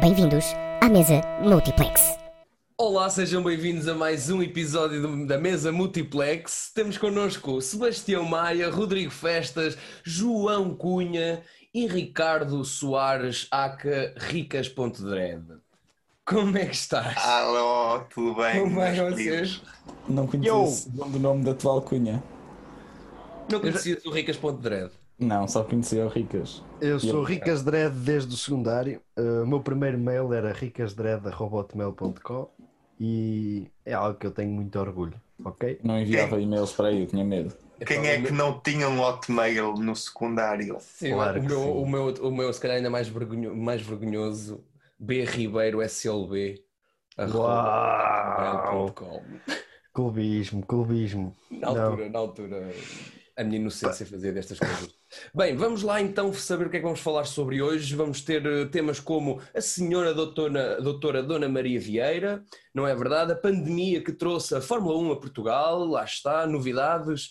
Bem-vindos à mesa Multiplex. Olá, sejam bem-vindos a mais um episódio da Mesa Multiplex. Temos connosco Sebastião Maia, Rodrigo Festas, João Cunha e Ricardo Soares, aca Ricas.dread. Como é que estás? Alô, tudo bem? Como é meus vocês? Não conhecia Yo! o segundo nome da tua alcunha. Não conhecias o Ricas.dread? Não, só conhecia o Ricas. Eu sou Eu- Ricas Dredd desde o secundário. Uh, o meu primeiro mail era ricasdred.robotmail.com e é algo que eu tenho muito orgulho, ok? Não enviava e-mails para aí, eu tinha medo. Quem é que não tinha um hotmail no secundário? Sim, Claro o, meu, sim. o, meu, o meu, se calhar, ainda mais, vergonho, mais vergonhoso, B Ribeiro SLB. Uau! Clubismo, clubismo. Na altura, na altura, a minha inocência fazia destas coisas. Bem, vamos lá então saber o que é que vamos falar sobre hoje. Vamos ter eh, temas como a senhora doutora, doutora Dona Maria Vieira, não é verdade? A pandemia que trouxe a Fórmula 1 a Portugal, lá está, novidades,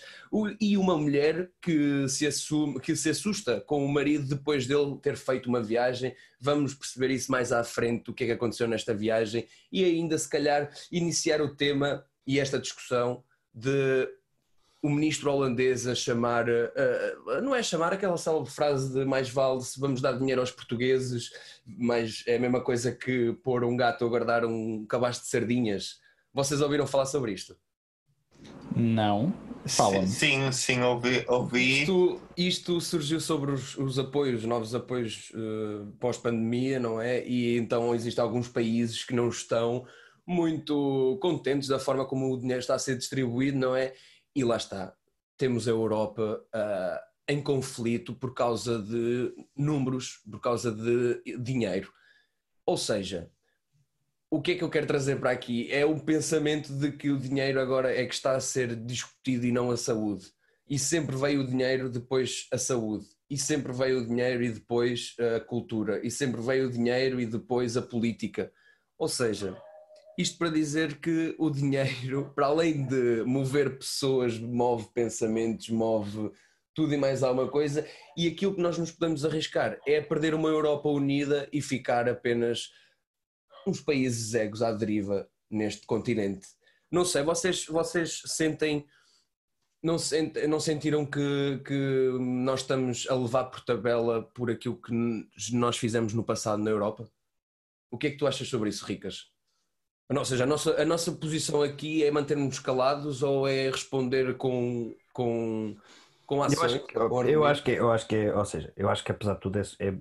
e uma mulher que se, assume, que se assusta com o marido depois dele ter feito uma viagem. Vamos perceber isso mais à frente, o que é que aconteceu nesta viagem, e ainda se calhar iniciar o tema e esta discussão de o ministro holandês a chamar, eh, não é chamar aquela célebre frase de mais vale se vamos dar dinheiro aos portugueses, mas é a mesma coisa que pôr um gato a guardar um cabaz de sardinhas. Vocês ouviram falar sobre isto? Não. Fala-me. Sim, sim, ouvi. ouvi. Isto, isto surgiu sobre os, os apoios, novos apoios eh, pós-pandemia, não é? E então existem alguns países que não estão muito contentes da forma como o dinheiro está a ser distribuído, não é? E lá está, temos a Europa ah, em conflito por causa de números, por causa de dinheiro. Ou seja, o que é que eu quero trazer para aqui? É o pensamento de que o dinheiro agora é que está a ser discutido e não a saúde. E sempre veio o dinheiro, depois a saúde. E sempre veio o dinheiro e depois a cultura. E sempre veio o dinheiro e depois a política. Ou seja, isto para dizer que o dinheiro, para além de mover pessoas, move pensamentos, move tudo e mais alguma coisa. E aquilo que nós nos podemos arriscar é perder uma Europa unida e ficar apenas uns países egos à deriva neste continente. Não sei, vocês, vocês sentem. Não, não sentiram que, que nós estamos a levar por tabela por aquilo que nós fizemos no passado na Europa? O que é que tu achas sobre isso, Ricas? Ou seja, a nossa, a nossa posição aqui é manter-nos calados ou é responder com, com, com Eu ações? acho, que, eu acho que, eu acho que é, ou seja, eu acho que apesar de tudo é, é,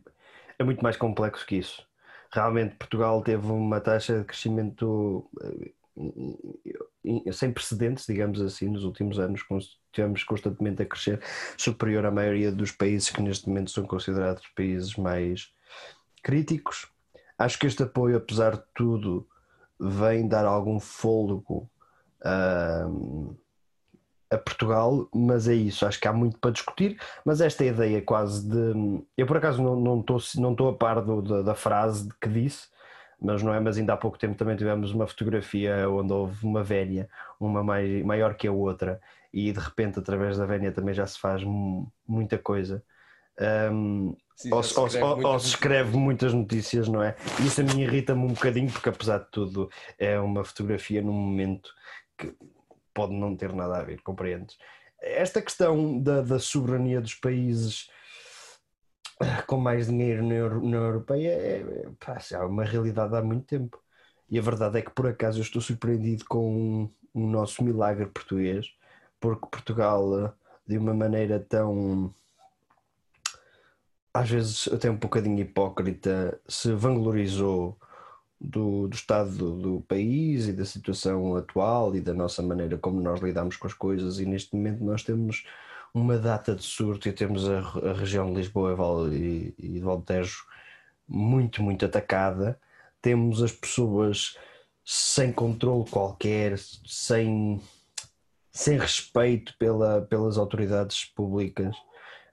é muito mais complexo que isso. Realmente Portugal teve uma taxa de crescimento eh, sem precedentes, digamos assim, nos últimos anos, estivemos constantemente a crescer, superior à maioria dos países que neste momento são considerados países mais críticos. Acho que este apoio, apesar de tudo, vem dar algum fôlego a Portugal, mas é isso, acho que há muito para discutir, mas esta ideia quase de. Eu por acaso não não estou não estou a par do- da, da frase que disse, mas não é, mas ainda há pouco tempo também tivemos uma fotografia onde houve uma velha, uma mais, maior que a outra, e de repente através da velha também já se faz mu- muita coisa. Ahm, Sim, ou, se- ou escreve ou- muitas ou se escreve muitas notícias, não é? Isso a mim irrita-me um bocadinho, porque apesar de tudo é uma fotografia num momento que pode não ter nada a ver, compreendes? Esta questão da, da soberania dos países ah, com mais dinheiro na, na Europeia é, é, pá, é uma realidade há muito tempo. E a verdade é que por acaso eu estou surpreendido com o nosso milagre português, porque Portugal, ah, de uma maneira tão às vezes até um bocadinho hipócrita, se vanglorizou do, do estado do, do país e da situação atual e da nossa maneira como nós lidamos com as coisas, e neste momento nós temos uma data de surto e temos a, a região de Lisboa e e, e de Valtejo muito, muito atacada. Temos as pessoas sem controle qualquer, sem, sem respeito pela, pelas autoridades públicas.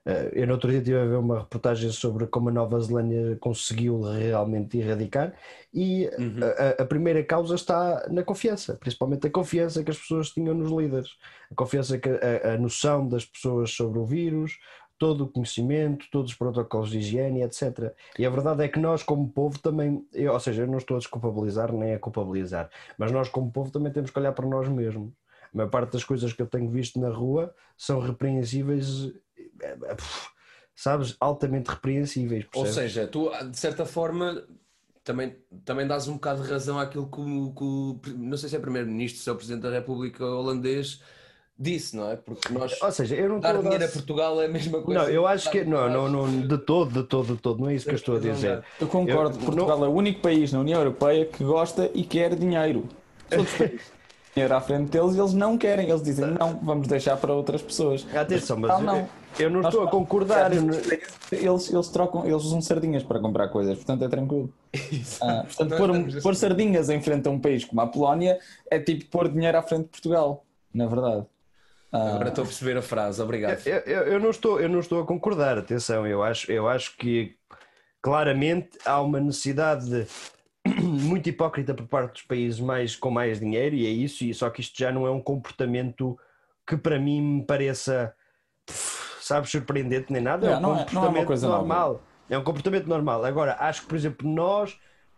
Eh, Eu no outro dia estive a ver uma reportagem sobre como a Nova Zelândia conseguiu realmente erradicar e Uhum. a, a- a primeira causa está na confiança, principalmente a confiança que as pessoas tinham nos líderes, a confiança que a, a noção das pessoas sobre o vírus, todo o conhecimento, todos os protocolos de higiene, etc. E a verdade é que nós, como povo, também, eu- ou seja, eu não estou a desculpabilizar nem a culpabilizar, mas nós, como povo, também temos que olhar para nós mesmos. A maior parte das coisas que eu tenho visto na rua são repreensíveis, eh, eh, sabes, altamente repreensíveis. Ou percebes? seja, tu, de certa forma, também, também dás um bocado de razão àquilo que o, que o- não sei se é Primeiro-Ministro, se é o Presidente da República holandês, disse, não é? Porque nós Ou seja, eu não dar estou a dar- dinheiro a Portugal é a mesma coisa. Não, eu acho que não, dinheiro não, não, de todo, de todo, de todo, não é isso que eu estou a dizer. Eu concordo, Eu- Portugal é o único país na União Europeia que gosta e quer dinheiro. Dinheiro à frente deles e eles não querem. Eles dizem, não, vamos deixar para outras pessoas. Atenção, mas Portugal, eu, eu não Nós- estou a concordar. eu não- Eles, eles trocam, eles usam sardinhas para comprar coisas, portanto é tranquilo. Ah, portanto, pôr, pôr sardinhas em frente a um país como a Polónia é tipo pôr dinheiro à frente de Portugal, na verdade. Ah, Agora estou a perceber a frase, obrigado. Eu, eu- eu não estou, eu não estou a concordar, atenção, eu acho, eu acho que claramente há uma necessidade de- muito hipócrita por parte dos países mais, com mais dinheiro, e é isso, e só que isto já não é um comportamento que para mim me pareça, pff, sabes, surpreendente nem nada, é um não é- não é uma comportamento coisa nova. normal. É um comportamento normal. Agora, acho que, por exemplo, nós,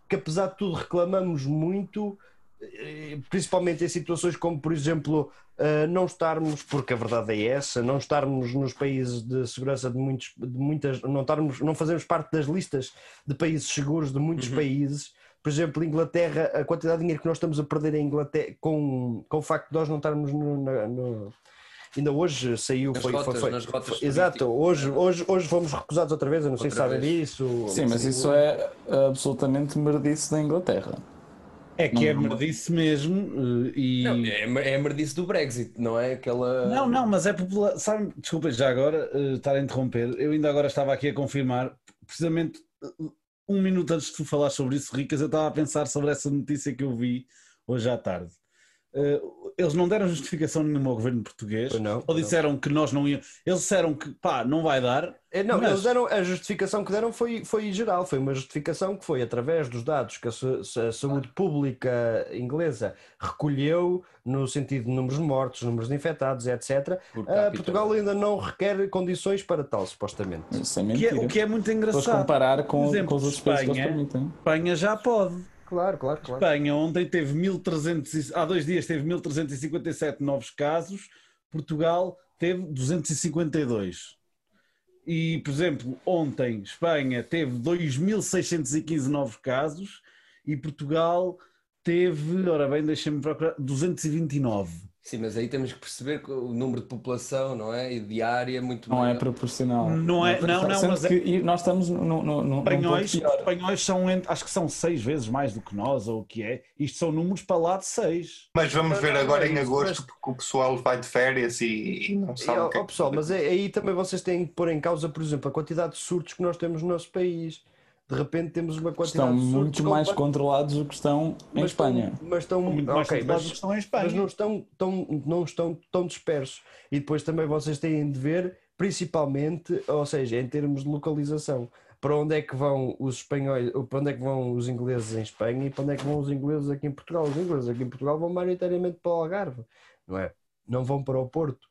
que apesar de tudo reclamamos muito, eh, principalmente em situações como, por exemplo, eh, não estarmos, porque a verdade é essa, não estarmos nos países de segurança de muitos, de muitas, não estarmos, não fazemos parte das listas de países seguros de muitos países. Por exemplo, Inglaterra, a quantidade de dinheiro que nós estamos a perder em Inglaterra com, com o facto de nós não estarmos no, na- no- ainda hoje saiu Nas foi, foi- rotas, foi- nas rotas foi- exato, hoje, hoje, hoje fomos recusados outra vez, eu não sei se sabem disso. sim, mas isso é absolutamente merdice da Inglaterra. É que é Não- merdice mesmo. eh, E... Não, é, é a merdice do Brexit, não é aquela. Não, não, mas é popular. Sabe, desculpa já agora eh, estar a interromper. Eu ainda agora estava aqui a confirmar, precisamente um minuto antes de tu falar sobre isso, Ricas, eu estava a pensar sobre essa notícia que eu vi hoje à tarde. Eh, eles não deram justificação nenhuma ao governo português, não, ou pois não. disseram que nós não íamos. Eles disseram que pá, não vai dar. É, Não, Mas- eles deram, a justificação que deram foi, foi geral, foi uma justificação que foi através dos dados que a, sa- saúde pública inglesa recolheu, no sentido de números de mortos, números de infectados, etc. Ah. Portugal ainda não requer condições para tal, supostamente. Isso é Que é- o que é muito Depois engraçado. comparar com, exemplo, com os outros países que Espanha-. Espanha já pode. Claro, claro, claro. Espanha ontem teve 1300, e- há dois dias teve 1357 novos casos, Portugal teve 252. E, por exemplo, ontem Espanha teve 2615 novos casos e Portugal teve, ora bem, deixa-me procurar, 229. Sim, mas aí temos que perceber que o número de população, não é? E diária muito Não é maior. proporcional. Não é- não, não, Sendo mas é- que e nós estamos no, no, no, Espanhóis, pior. espanhóis são, entre- acho que são seis vezes mais do que nós, ou o que é. Isto são números para lá de seis. Mas vamos ver Não, não, agora é em agosto, mas- porque o pessoal vai de férias e, e não E, sabe ó, o que é pessoal, mas é- aí também vocês têm que pôr em causa, por exemplo, a quantidade de surtos que nós temos no nosso país. De repente temos uma quantidade Estão muito mais controlados do que estão em mas estão- Espanha. mas estão, Muito mais ok, controlados mas- do que estão em Espanha. mas não estão tão, não estão tão dispersos. E depois também vocês têm de ver, principalmente, ou seja, em termos de localização, para onde é que vão os espanhóis, para onde é que vão os ingleses em Espanha e para onde é que vão os ingleses aqui em Portugal. Os ingleses aqui em Portugal vão maioritariamente para o Algarve, não é? Não vão para o Porto.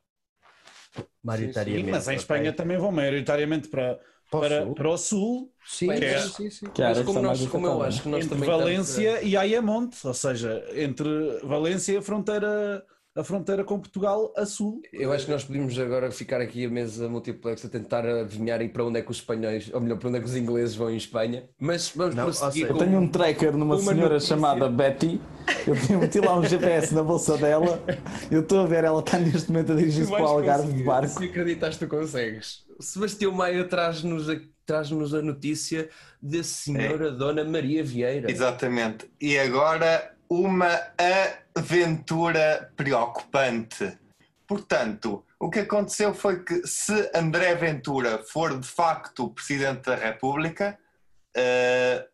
Maioritariamente. Sim, mas em? Espanha também vão maioritariamente para, Para o para, sul. para o sul, Sim, sim, mas- sim, sim. Que é Mas que como, nós, como eu acho que nós entre também estamos Valência e Ayamonte, ou seja, entre Valência e a fronteira, a fronteira com Portugal a sul. a- Eu acho que nós podíamos agora ficar aqui a mesa multiplex a tentar adivinhar aí para onde é que os espanhóis, ou melhor, para onde é que os ingleses vão em Espanha. Mas vamos Não, prosseguir seja, com... Eu tenho um tracker numa Uma senhora notícia. chamada Betty. Eu tenho meti lá um GPS na bolsa dela. Eu estou a ver, ela está neste momento a dirigir-se para o Algarve de barco. Se acreditas, tu consegues. Sebastião Maia traz-nos a, traz-nos a notícia da senhora Dona Maria Vieira. Exatamente. E agora uma aventura preocupante. Portanto, o que aconteceu foi que se André Ventura for de facto Presidente da República, eh,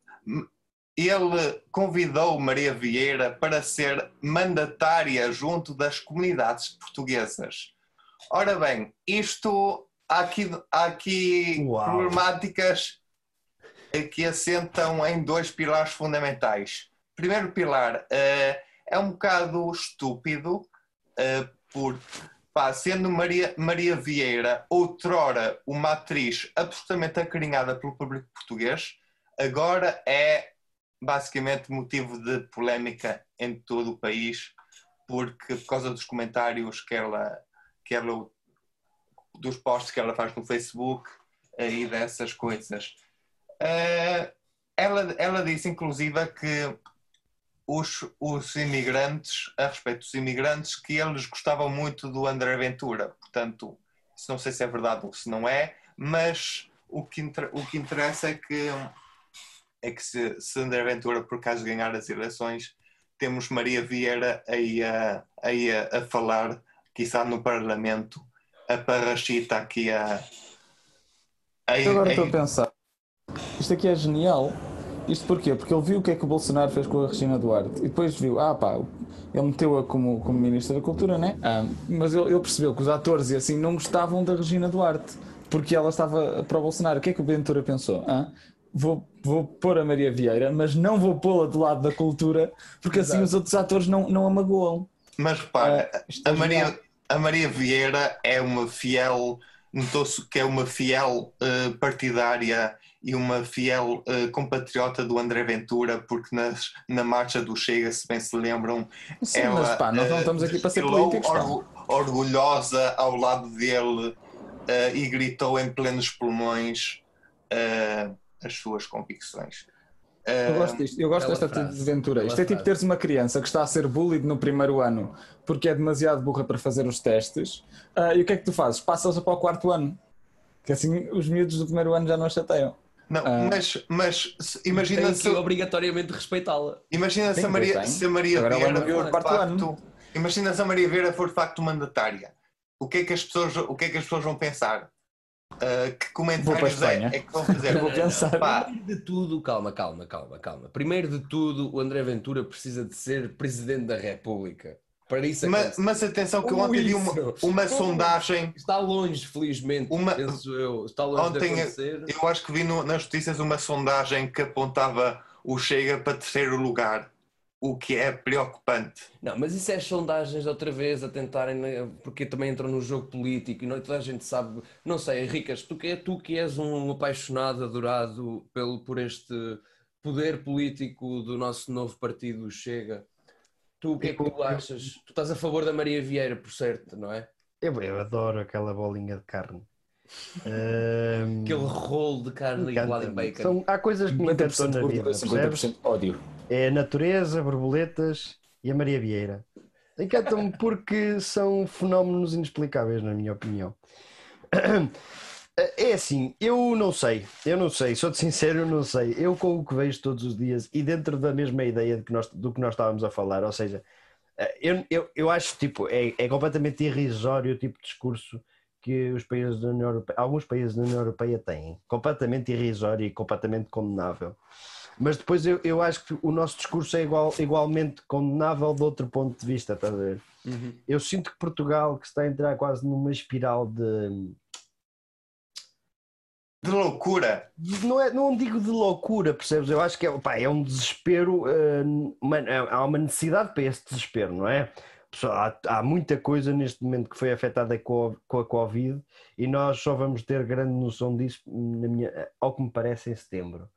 ele convidou Maria Vieira para ser mandatária junto das comunidades portuguesas. Ora bem, isto há aqui, há aqui Uau. problemáticas que assentam em dois pilares fundamentais. Primeiro pilar eh, é um bocado estúpido, eh, por pá, sendo Maria, Maria Vieira outrora uma atriz absolutamente acarinhada pelo público português, agora é basicamente motivo de polémica em todo o país, porque por causa dos comentários que ela, que ela dos posts que ela faz no Facebook eh, e dessas coisas. Eh, ela, ela disse, inclusive, que os, os imigrantes, a respeito dos imigrantes, que eles gostavam muito do André Ventura. Portanto, isso não sei se é verdade ou se não é, mas o que, o que interessa é que, é que se, se André Ventura, por acaso, ganhar as eleições, temos Maria Vieira aí a, aí a, a falar, quizá no Parlamento, a Parrachita aqui a. Aí, agora estou a pensar. Isto aqui é genial. Isto porquê? Porque ele viu o que é que o Bolsonaro fez com a Regina Duarte e depois viu, ah pá, ele meteu-a como, como Ministra da Cultura, né? Ah, mas ele, ele, percebeu que os atores e assim não gostavam da Regina Duarte porque ela estava para o Bolsonaro. O que é que o Ventura pensou? Ah, vou, vou pôr a Maria Vieira, mas não vou pô-la do lado da cultura porque assim Exato. assim os outros atores não, não a magoam. Mas repara, ah, a, é Maria, a Maria Vieira é uma fiel, notou-se que é uma fiel uh, partidária e uma fiel uh, compatriota do André Ventura, porque nas, na marcha do Chega, se bem se lembram, Sim, ela, mas pá, nós não estamos aqui para ser políticos. Orgu orgulhosa ao lado dele uh, e gritou em plenos pulmões uh, as suas convicções. Eu gosto disto, eu gosto desta frase, de Ventura. Isto é tipo teres uma criança que está a ser bullied no primeiro ano porque é demasiado burra para fazer os testes. Uh, e o que é que tu fazes? Passas-a para o quarto ano. Que assim os miúdos do primeiro ano já não chateiam. Não, ah, mas, mas imagina tem se. obrigatoriamente respeitá-la. Imagina se a Maria, se a Maria Agora Vieira for de facto. Imagina se a Maria Vieira for de facto mandatária. O que é que as pessoas, o que é que as pessoas vão pensar? Uh, que comentários é, é, que vão fazer? Vou pensar. Primeiro de tudo, calma, calma, calma, calma. Primeiro de tudo, o André Ventura precisa de ser Presidente da República. Para isso mas, mas atenção que Como ontem vi uma, uma sondagem. Está longe, felizmente, uma, penso eu. Está longe ontem, de acontecer. Eu acho que vi no, nas notícias uma sondagem que apontava o Chega para terceiro lugar. O que é preocupante. Não, mas isso é sondagens outra vez a tentarem, né, porque também entram no jogo político e não, toda a gente sabe. Não sei, Ricas, tu que, tu que és um apaixonado, adorado pelo, por este poder político do nosso novo partido Chega Tu o que é que tu achas? Tu estás a favor da Maria Vieira, por certo, não é? Eu, eu adoro aquela bolinha de carne. um... Aquele rolo de carne igual em bacon. São, há coisas que me encantam na vida. 50% ódio. É a natureza, borboletas e a Maria Vieira. Encantam-me porque são fenómenos inexplicáveis, na minha opinião. É assim, eu não sei, eu não sei, sou-te sincero, eu não sei. Eu com o que vejo todos os dias e dentro da mesma ideia de que nós, do que nós estávamos a falar, ou seja, eh, eu, eu, eu acho tipo, é, é completamente irrisório o tipo de discurso que os países da União Europeia, alguns países da União Europeia têm, completamente irrisório e completamente condenável. Mas depois eu, eu acho que o nosso discurso é igual, igualmente condenável de outro ponto de vista, estás a ver? Uhum. Eu sinto que Portugal, que está a entrar quase numa espiral de de loucura. Não, é, não digo de loucura, percebes? Eu acho que é, pá, é um desespero, uh, uma, há uma necessidade para esse desespero, não é? Há, há, muita coisa neste momento que foi afetada com a, com a Covid e nós só vamos ter grande noção disso, na minha, ao que me parece, em setembro.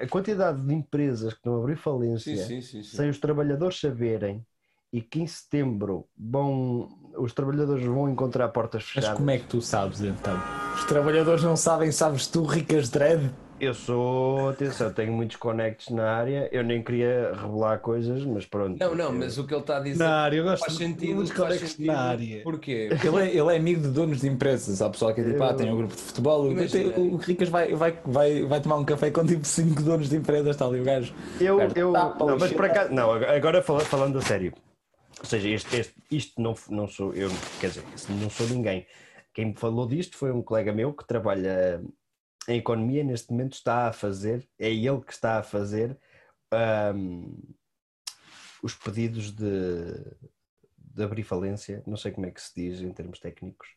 A quantidade de empresas que estão a abrir falência sim, sim, sim, sem os trabalhadores saberem e que em setembro vão, os trabalhadores vão encontrar portas fechadas. Mas como é que tu sabes então? Os trabalhadores não sabem, sabes tu, Ricas Dread? Eu sou, atenção, tenho muitos connects na área, eu nem queria revelar coisas, mas pronto. Não, não, mas o que ele está a dizer na área, eu gosto faz sentido, de connects na área. Porquê? Ele é, ele é amigo de donos de empresas, há pessoal que é tipo, ah, tem um grupo de futebol, o Ricas vai, vai, vai, vai tomar um café com tipo 5 donos de empresas, está ali o gajo. Eu, eu, tá, não, mas por acaso, não, agora falando a sério, ou seja, este, este, isto não, não sou eu, quer dizer, não sou ninguém. Quem me falou disto foi um colega meu que trabalha em economia neste momento está a fazer, é ele que está a fazer um, os pedidos de, de abrir falência, não sei como é que se diz em termos técnicos,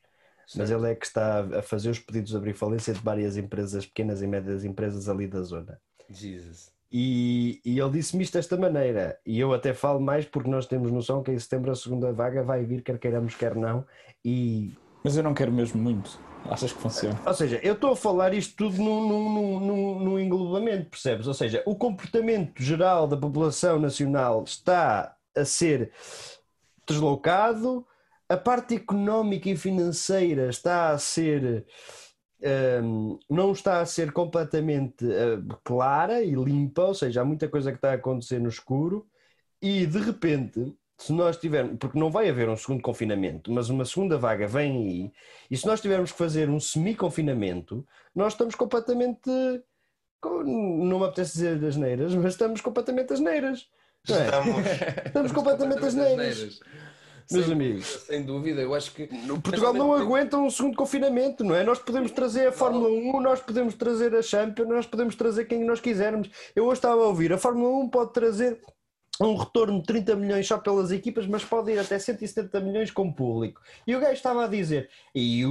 certo. mas ele é que está a fazer os pedidos de abrir falência de várias empresas, pequenas e médias empresas ali da zona. Jesus. E, e ele disse-me isto desta maneira, e eu até falo mais porque nós temos noção que em setembro a segunda vaga vai vir, quer queiramos, quer não, e... Mas eu não quero mesmo muito. Achas que funciona? Ou seja, eu estou a falar isto tudo num, num, num, num englobamento, percebes? Ou seja, o comportamento geral da população nacional está a ser deslocado, a parte económica e financeira está a ser um, não está a ser completamente uh, clara e limpa, ou seja, há muita coisa que está a acontecer no escuro, e de repente, se nós tivermos, porque não vai haver um segundo confinamento, mas uma segunda vaga vem aí, e se nós tivermos que fazer um semi-confinamento, nós estamos completamente. Não me apetece dizer asneiras, mas estamos completamente asneiras. É? Estamos, estamos completamente asneiras meus sem amigos. Dúvida, sem dúvida, eu acho que. Portugal não aguenta um segundo confinamento, não é? Nós podemos trazer a Fórmula 1, nós podemos trazer a Champions, nós podemos trazer quem nós quisermos. Eu hoje estava a ouvir, a Fórmula 1 pode trazer um retorno de 30 milhões só pelas equipas, mas pode ir até 170 milhões com público. E o gajo estava a dizer: e,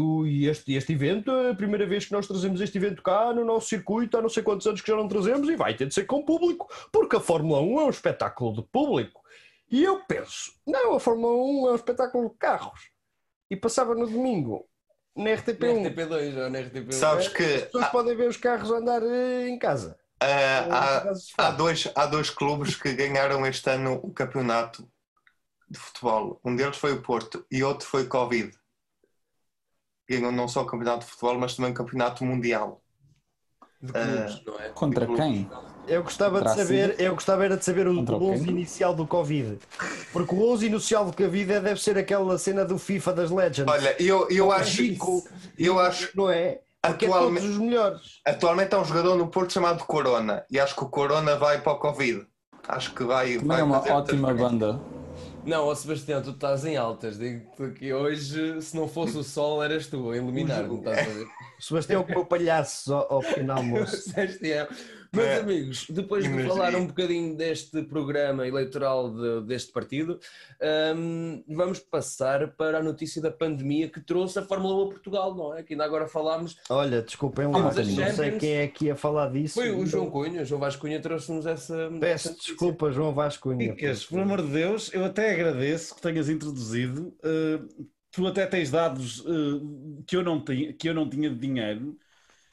este, este evento, a primeira vez que nós trazemos este evento cá no nosso circuito, há não sei quantos anos que já não trazemos, e vai ter de ser com público, porque a Fórmula 1 é um espetáculo de público. E eu penso, não, a Fórmula 1 é um espetáculo de carros. E passava no domingo na RTP1. Na RTP2 ou na RTP1. Sabes que. As pessoas há, podem ver os carros andar eh, em casa. há, há, dois, há dois clubes que ganharam este ano o campeonato de futebol. Um deles foi o Porto e outro foi o Covid. Ganham não só o campeonato de futebol, mas também o campeonato mundial. De clubes, não é? Contra quem? Eu gostava de saber, eu gostava era de saber o, o 11 inicial do Covid. Porque o 11 inicial do Covid deve ser aquela cena do FIFA das Legends. Olha, eu, eu acho que eu acho não é? Porque atualmente, é todos os melhores. Atualmente há um jogador no Porto chamado Corona e acho que o Corona vai para o Covid. Acho que vai. Também vai é uma ótima banda. Não, ó Sebastião, tu estás em altas. Digo-te que hoje, se não fosse o sol, eras tu a iluminar-me, estás a ver? O Sebastião com o palhaço ao, ao pequeno almoço. Sebastião. Meus é. amigos, depois de falar um bocadinho deste programa eleitoral de, deste partido, um, vamos passar para a notícia da pandemia que trouxe a Fórmula 1 a Portugal, não é? Que ainda agora falámos. Olha, desculpem lá, não sei quem é que ia falar disso. Foi o João Cunha, o João Vasco Cunha trouxe-nos essa. Peço desculpa, João Vasco Cunha. Ficas, por amor de Deus, eu até agradeço que tenhas introduzido. Uh, tu até tens dados uh, que, eu não tinha, que eu não tinha de dinheiro.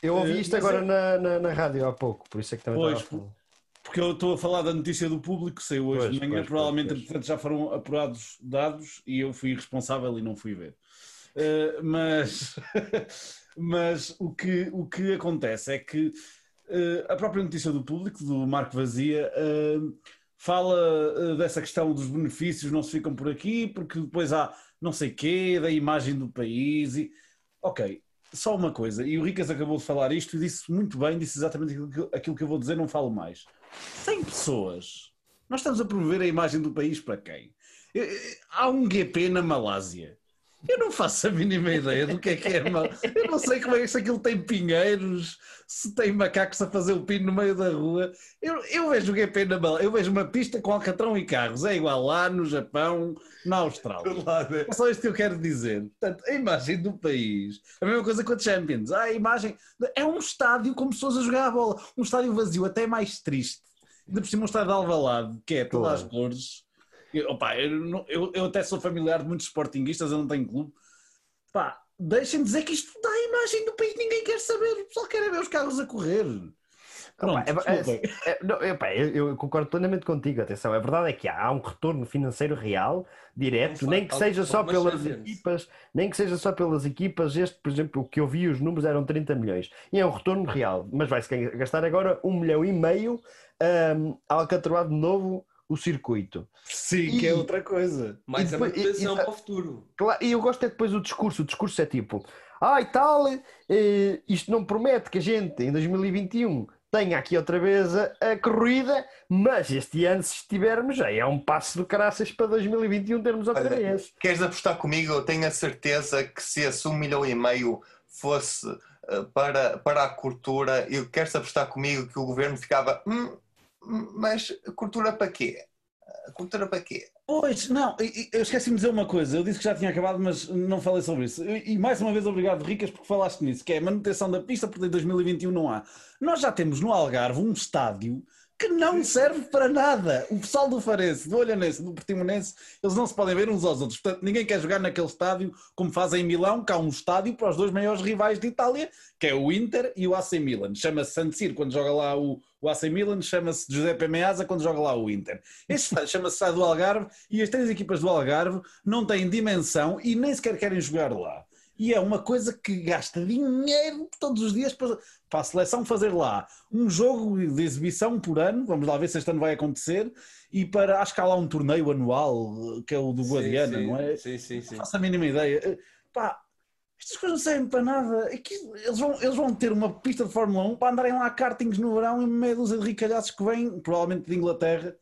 Eu ouvi isto uh, agora é... na, na, na, rádio há pouco, por isso é que também pois, estava a falar. Porque eu estou a falar da notícia do público, sei hoje pois, de manhã, pois, provavelmente portanto, já foram apurados dados e eu fui responsável e não fui ver. Uh, mas mas o, que, o que acontece é que a própria notícia do público, do Marco Vazia, fala dessa questão dos benefícios não se ficam por aqui, porque depois há não sei quê, da imagem do país. E... Ok, só uma coisa, e o Ricas acabou de falar isto e disse muito bem, disse exatamente aquilo que, eu vou dizer, não falo mais. 100 pessoas. Nós estamos a promover a imagem do país para quem? Há um GP na Malásia. Eu não faço a mínima ideia do que é que é mal. Eu não sei como é que se aquilo tem pinheiros, se tem macacos a fazer o pino no meio da rua. Eu, eu vejo o GP na bala, eu vejo uma pista com alcatrão e carros. É igual lá no Japão, na Austrália. É só isto que eu quero dizer. Portanto, a imagem do país. A mesma coisa com a Champions. Ah, a imagem. É um estádio com pessoas a jogar a bola. Um estádio vazio, até mais triste. Ainda por cima um estádio de Alvalade, que é todas as cores opa, eu, eu, eu, até sou familiar de muitos sportinguistas, eu não tenho clube. Pá, deixem-me dizer que isto dá a imagem do país, ninguém quer saber, o pessoal quer ver os carros a correr. Pronto, é, é, é, não, eu, eu, concordo plenamente contigo, atenção, a verdade é que há, há um retorno financeiro real, direto, nem que seja só pelas equipas, nem que seja só pelas equipas, este, por exemplo, o que eu vi, os números eram 30 milhões, e é um retorno real, mas vai-se gastar agora um milhão e meio um, alcatroado de novo o circuito. Sim, e, que é outra coisa. Mais a manutenção para o futuro. Claro, e eu gosto é depois o discurso. O discurso é tipo, ah, e tal, eh, isto não promete que a gente em 2021 tenha aqui outra vez a, a, corrida, mas este ano, se estivermos, já é um passo do caraças para 2021 termos outra Olha, vez. Queres apostar comigo? Eu tenho a certeza que se esse um milhão e meio fosse uh, para, para a cultura, eu queres apostar comigo que o governo ficava. Hum, mas cultura para quê? Cultura para quê? Pois, não, eu esqueci-me de dizer uma coisa. Eu disse que já tinha acabado, mas não falei sobre isso. E mais uma vez, obrigado, Ricas, porque falaste nisso, que é a manutenção da pista, porque em 2021 não há. Nós já temos no Algarve um estádio que não serve para nada. O pessoal do Farense, do Olhanense, do Portimonense, eles não se podem ver uns aos outros. Portanto, ninguém quer jogar naquele estádio como fazem em Milão, que há um estádio para os dois maiores rivais de Itália, que é o Inter e o AC Milan. Chama-se San Siro quando joga lá o, o AC Milan, chama-se Giuseppe Meazza quando joga lá o Inter. Este chama-se Estado do Algarve e as três equipas do Algarve não têm dimensão e nem sequer querem jogar lá e é uma coisa que gasta dinheiro todos os dias para, para a seleção fazer lá um jogo de exibição por ano, vamos lá ver se este ano vai acontecer, e para, acho que há lá um torneio anual, que é o do Guadiana, não é? Sim, sim, sim. Não faço a mínima ideia. Eh, pá, estas coisas não servem para nada. É eles, vão, eles vão ter uma pista de Fórmula 1 para andarem lá kartings no verão e meia dúzia de ricalhaços que vêm, provavelmente de Inglaterra,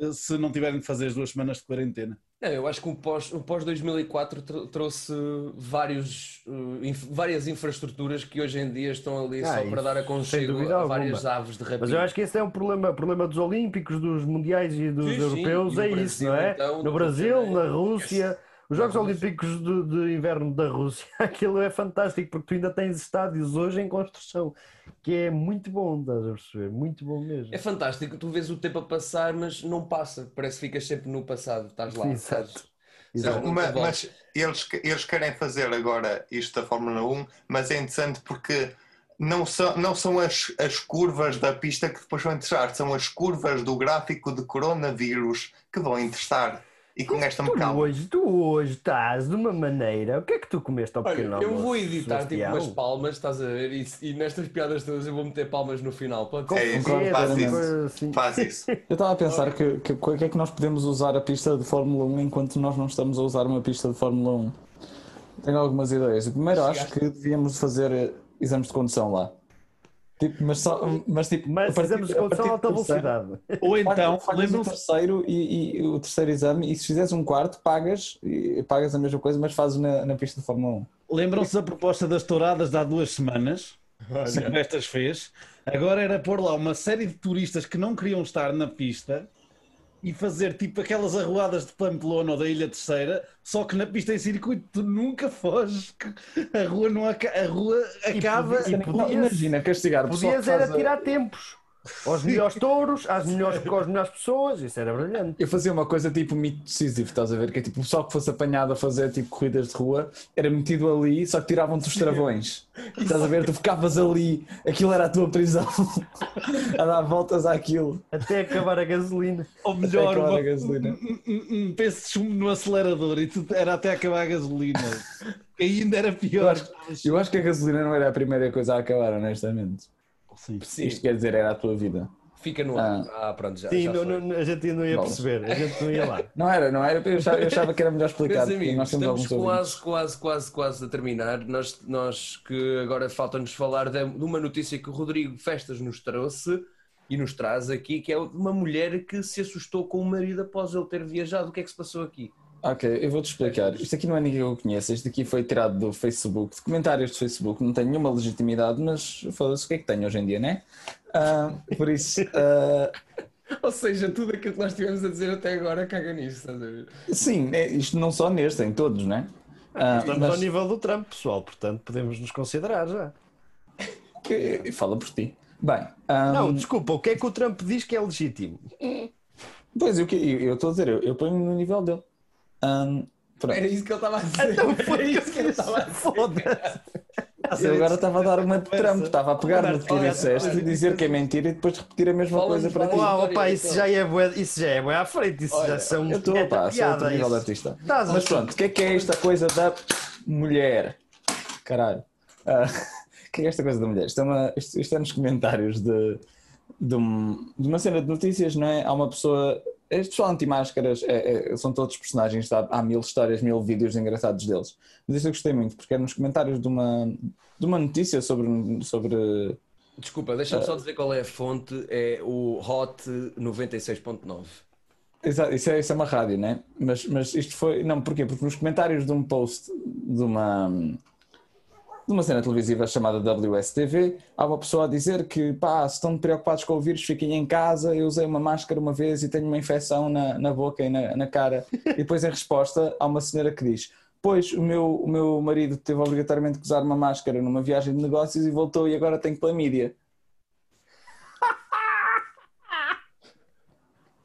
eh, se não tiverem de fazer as duas semanas de quarentena. Eu acho que o pós, o pós 2004 trouxe vários, uh, inf várias infraestruturas que hoje em dia estão ali ah, só para dar aconchego a várias aves de rapina. Mas eu acho que esse é o problema, problema dos Olímpicos, dos Mundiais e dos sim, Europeus, sim. é Brasil, isso, não é? Então, no Brasil, na Rússia. Os Jogos Olímpicos de, de, Inverno da Rússia, aquilo é fantástico, porque tu ainda tens estádios hoje em construção, que é muito bom, estás a perceber? Muito bom mesmo. É fantástico, tu vês o tempo a passar, mas não passa, parece que ficas sempre no passado, estás lá. Exato. Exato. Mas, mas eles, eles querem fazer agora isto da Fórmula 1, mas é interessante porque não são, não são as, as curvas da pista que depois vão interessar, são as curvas do gráfico de coronavírus que vão interessar e com esta tu hoje, tu hoje estás de uma maneira. O que é que tu comeste ao pequeno Olha, Eu vou editar tipo umas palmas, estás a ver? E, e, nestas piadas todas eu vou meter palmas no final. Pode? É isso, faz isso. Assim. Faz isso. Eu estava a pensar que, que, que é que nós podemos usar a pista de Fórmula 1 enquanto nós não estamos a usar uma pista de Fórmula 1. Tenho algumas ideias. Primeiro, acho que devíamos fazer eh, exames de condução lá. Tipo, mas, só, mas, tipo, mas fazemos condução a alta velocidade. Ou então, fazes o terceiro e, e, o terceiro exame, e se fizeres um quarto, pagas, e pagas a mesma coisa, mas fazes na, na pista de Fórmula 1. Lembram-se da proposta das touradas de há duas semanas? Olha. Estas fez. Agora era pôr lá uma série de turistas que não queriam estar na pista e fazer tipo aquelas arruadas de Pamplona ou da Ilha Terceira, só que na pista em circuito tu nunca foges, a rua, não a rua acaba. E, e, imagina castigar Podias era tirar tempos aos melhores touros, às melhores, às melhores pessoas, isso era brilhante. Eu fazia uma coisa tipo mito decisivo, estás a ver? Que é tipo o pessoal que fosse apanhado a fazer tipo corridas de rua era metido ali, só que tiravam-te os travões. estás a ver? Tu ficavas ali, aquilo era a tua prisão, a dar voltas àquilo. Até acabar a gasolina. Ou melhor, uma, a gasolina. Um, um, um penso no acelerador e tudo era até acabar a gasolina. Ainda era pior. Eu acho, eu acho que a gasolina não era a primeira coisa a acabar, honestamente. Sim. Sim. Isto quer dizer, era a tua vida. Fica no ar. Ah, ah pronto, já. Sim, já não, não, a gente não ia Bom. perceber, a gente não ia lá. Não era, não era, eu achava, eu achava que era melhor explicar. Amigos, nós estamos quase, quase, quase, quase a terminar. Nós, nós que agora falta-nos falar de, de uma notícia que o Rodrigo Festas nos trouxe e nos traz aqui, que é de uma mulher que se assustou com o marido após ele ter viajado. O que é que se passou aqui? Ok, eu vou-te explicar. Isto aqui não é ninguém que eu conheço. Isto aqui foi tirado do Facebook, de comentários do Facebook. Não tem nenhuma legitimidade, mas foda-se o que é que tem hoje em dia, né? Uh, por isso. Uh... Ou seja, tudo aquilo que nós tivemos a dizer até agora caga nisto, estás a ver? Sim, é, isto não só neste, em todos, né? Uh, Estamos mas... ao nível do Trump, pessoal, portanto podemos nos considerar já. Que... Fala por ti. Bem. Um... Não, desculpa, o que é que o Trump diz que é legítimo? Pois, eu estou a dizer, eu, eu ponho no nível dele. Um, Era isso que eu estava a dizer. Então foi isso que eu estava a dizer. Foda-se. Eu agora estava a dar uma de Trump, estava a pegar no que tu disseste e dizer que é mentira e depois repetir a mesma coisa para ti. Uau, opa, isso já é bué, isso já é bué à frente, isso já são Eu estou, pá, sou outro nível de artista. Mas pronto, o que é que é esta coisa da mulher? Caralho. Uh, o que é esta coisa da mulher? Isto é, uma, isto, isto é nos comentários de, de, um, de uma cena de notícias, não é? Há uma pessoa este pessoal anti-máscaras é, é, são todos personagens, há, há, mil histórias, mil vídeos engraçados deles. Mas isso eu gostei muito, porque é nos comentários de uma, de uma notícia sobre. sobre Desculpa, deixa-me uh, só dizer qual é a fonte, é o Hot 96.9. Exato, isso é, isso é uma rádio, né? Mas, mas isto foi. Não, porquê? Porque nos comentários de um post de uma de uma cena televisiva chamada WSTV, há uma pessoa a dizer que, pá, se estão preocupados com o vírus, fiquem em casa, eu usei uma máscara uma vez e tenho uma infecção na, na boca e na, na cara. E depois, em resposta, há uma senhora que diz, pois, o meu, o meu marido teve obrigatoriamente que usar uma máscara numa viagem de negócios e voltou e agora tem clamídia.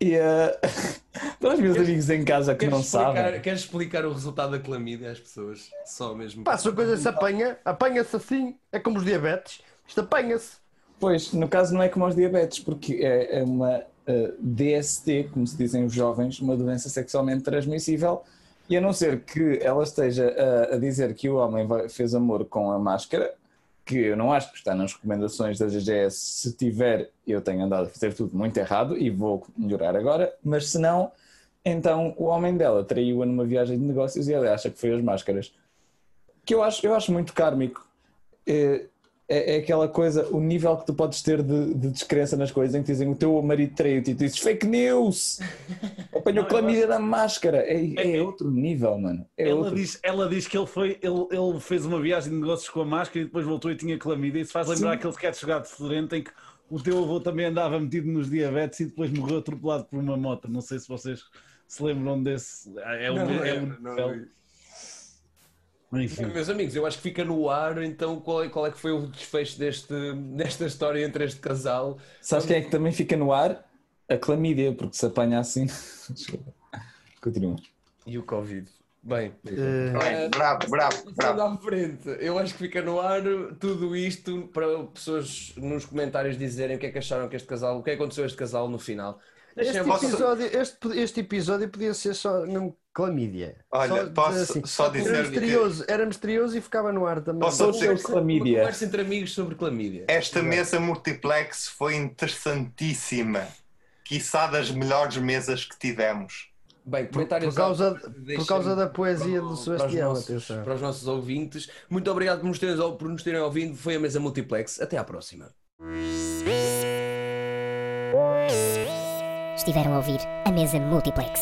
E uh, para os meus queres, amigos em casa que não explicar, sabem. Queres explicar o resultado da clamídia às pessoas? Só mesmo. Pá, se a coisa se apanha, apanha-se assim, é como os diabetes, isto apanha-se. Pois, no caso não é como os diabetes, porque é, é uma uh, DST, como se dizem os jovens, uma doença sexualmente transmissível, e a não ser que ela esteja a, a dizer que o homem vai, fez amor com a máscara, que eu não acho que está nas recomendações da GGS, se tiver, eu tenho andado a fazer tudo muito errado e vou melhorar agora, mas se não, então o homem dela traiu-a numa viagem de negócios e ela acha que foi as máscaras. Que eu acho, eu acho muito kármico. É, é, é aquela coisa, o nível que tu podes ter de, de descrença nas coisas em que dizem o teu marido traiu-te e tu dizes fake news! Apanhou clamídia da máscara. É, é, é, outro nível, mano. É ela, outro. Diz, ela diz que ele, foi, ele, ele fez uma viagem de negócios com a máscara e depois voltou e tinha clamídia. Isso faz lembrar Sim. aquele sketch jogado de fedorento em que o teu avô também andava metido nos diabetes e depois morreu atropelado por uma moto. Não sei se vocês se lembram desse. É um, não, é um não, não, enfim. Meus amigos, eu acho que fica no ar, então qual é, qual é que foi o desfecho deste, desta história entre este casal? Sabes quem é que também fica no ar? A clamídia, porque se apanha assim. Continua. E o Covid. Bem, uh... bravo, bravo, bravo. à frente, eu acho que fica no ar tudo isto para pessoas nos comentários dizerem o que é que acharam que este casal, o que aconteceu a este casal no final. Este episódio, este, este episódio podia ser só mesmo clamídia. Olha, só posso dizer assim, só dizer. Era misterioso, que... era misterioso e ficava no ar também. Posso dizer clamídia. Conversa entre amigos sobre clamídia. Esta mesa multiplex foi interessantíssima. Quiçá das melhores mesas que tivemos. Bem, comentários por, causa, por causa da poesia do Sebastião. Para os, nossos, para os nossos ouvintes. Muito obrigado por nos, terem, por nos terem ouvido. Foi a mesa multiplex. Até à próxima. Estiveram a ouvir a mesa multiplex.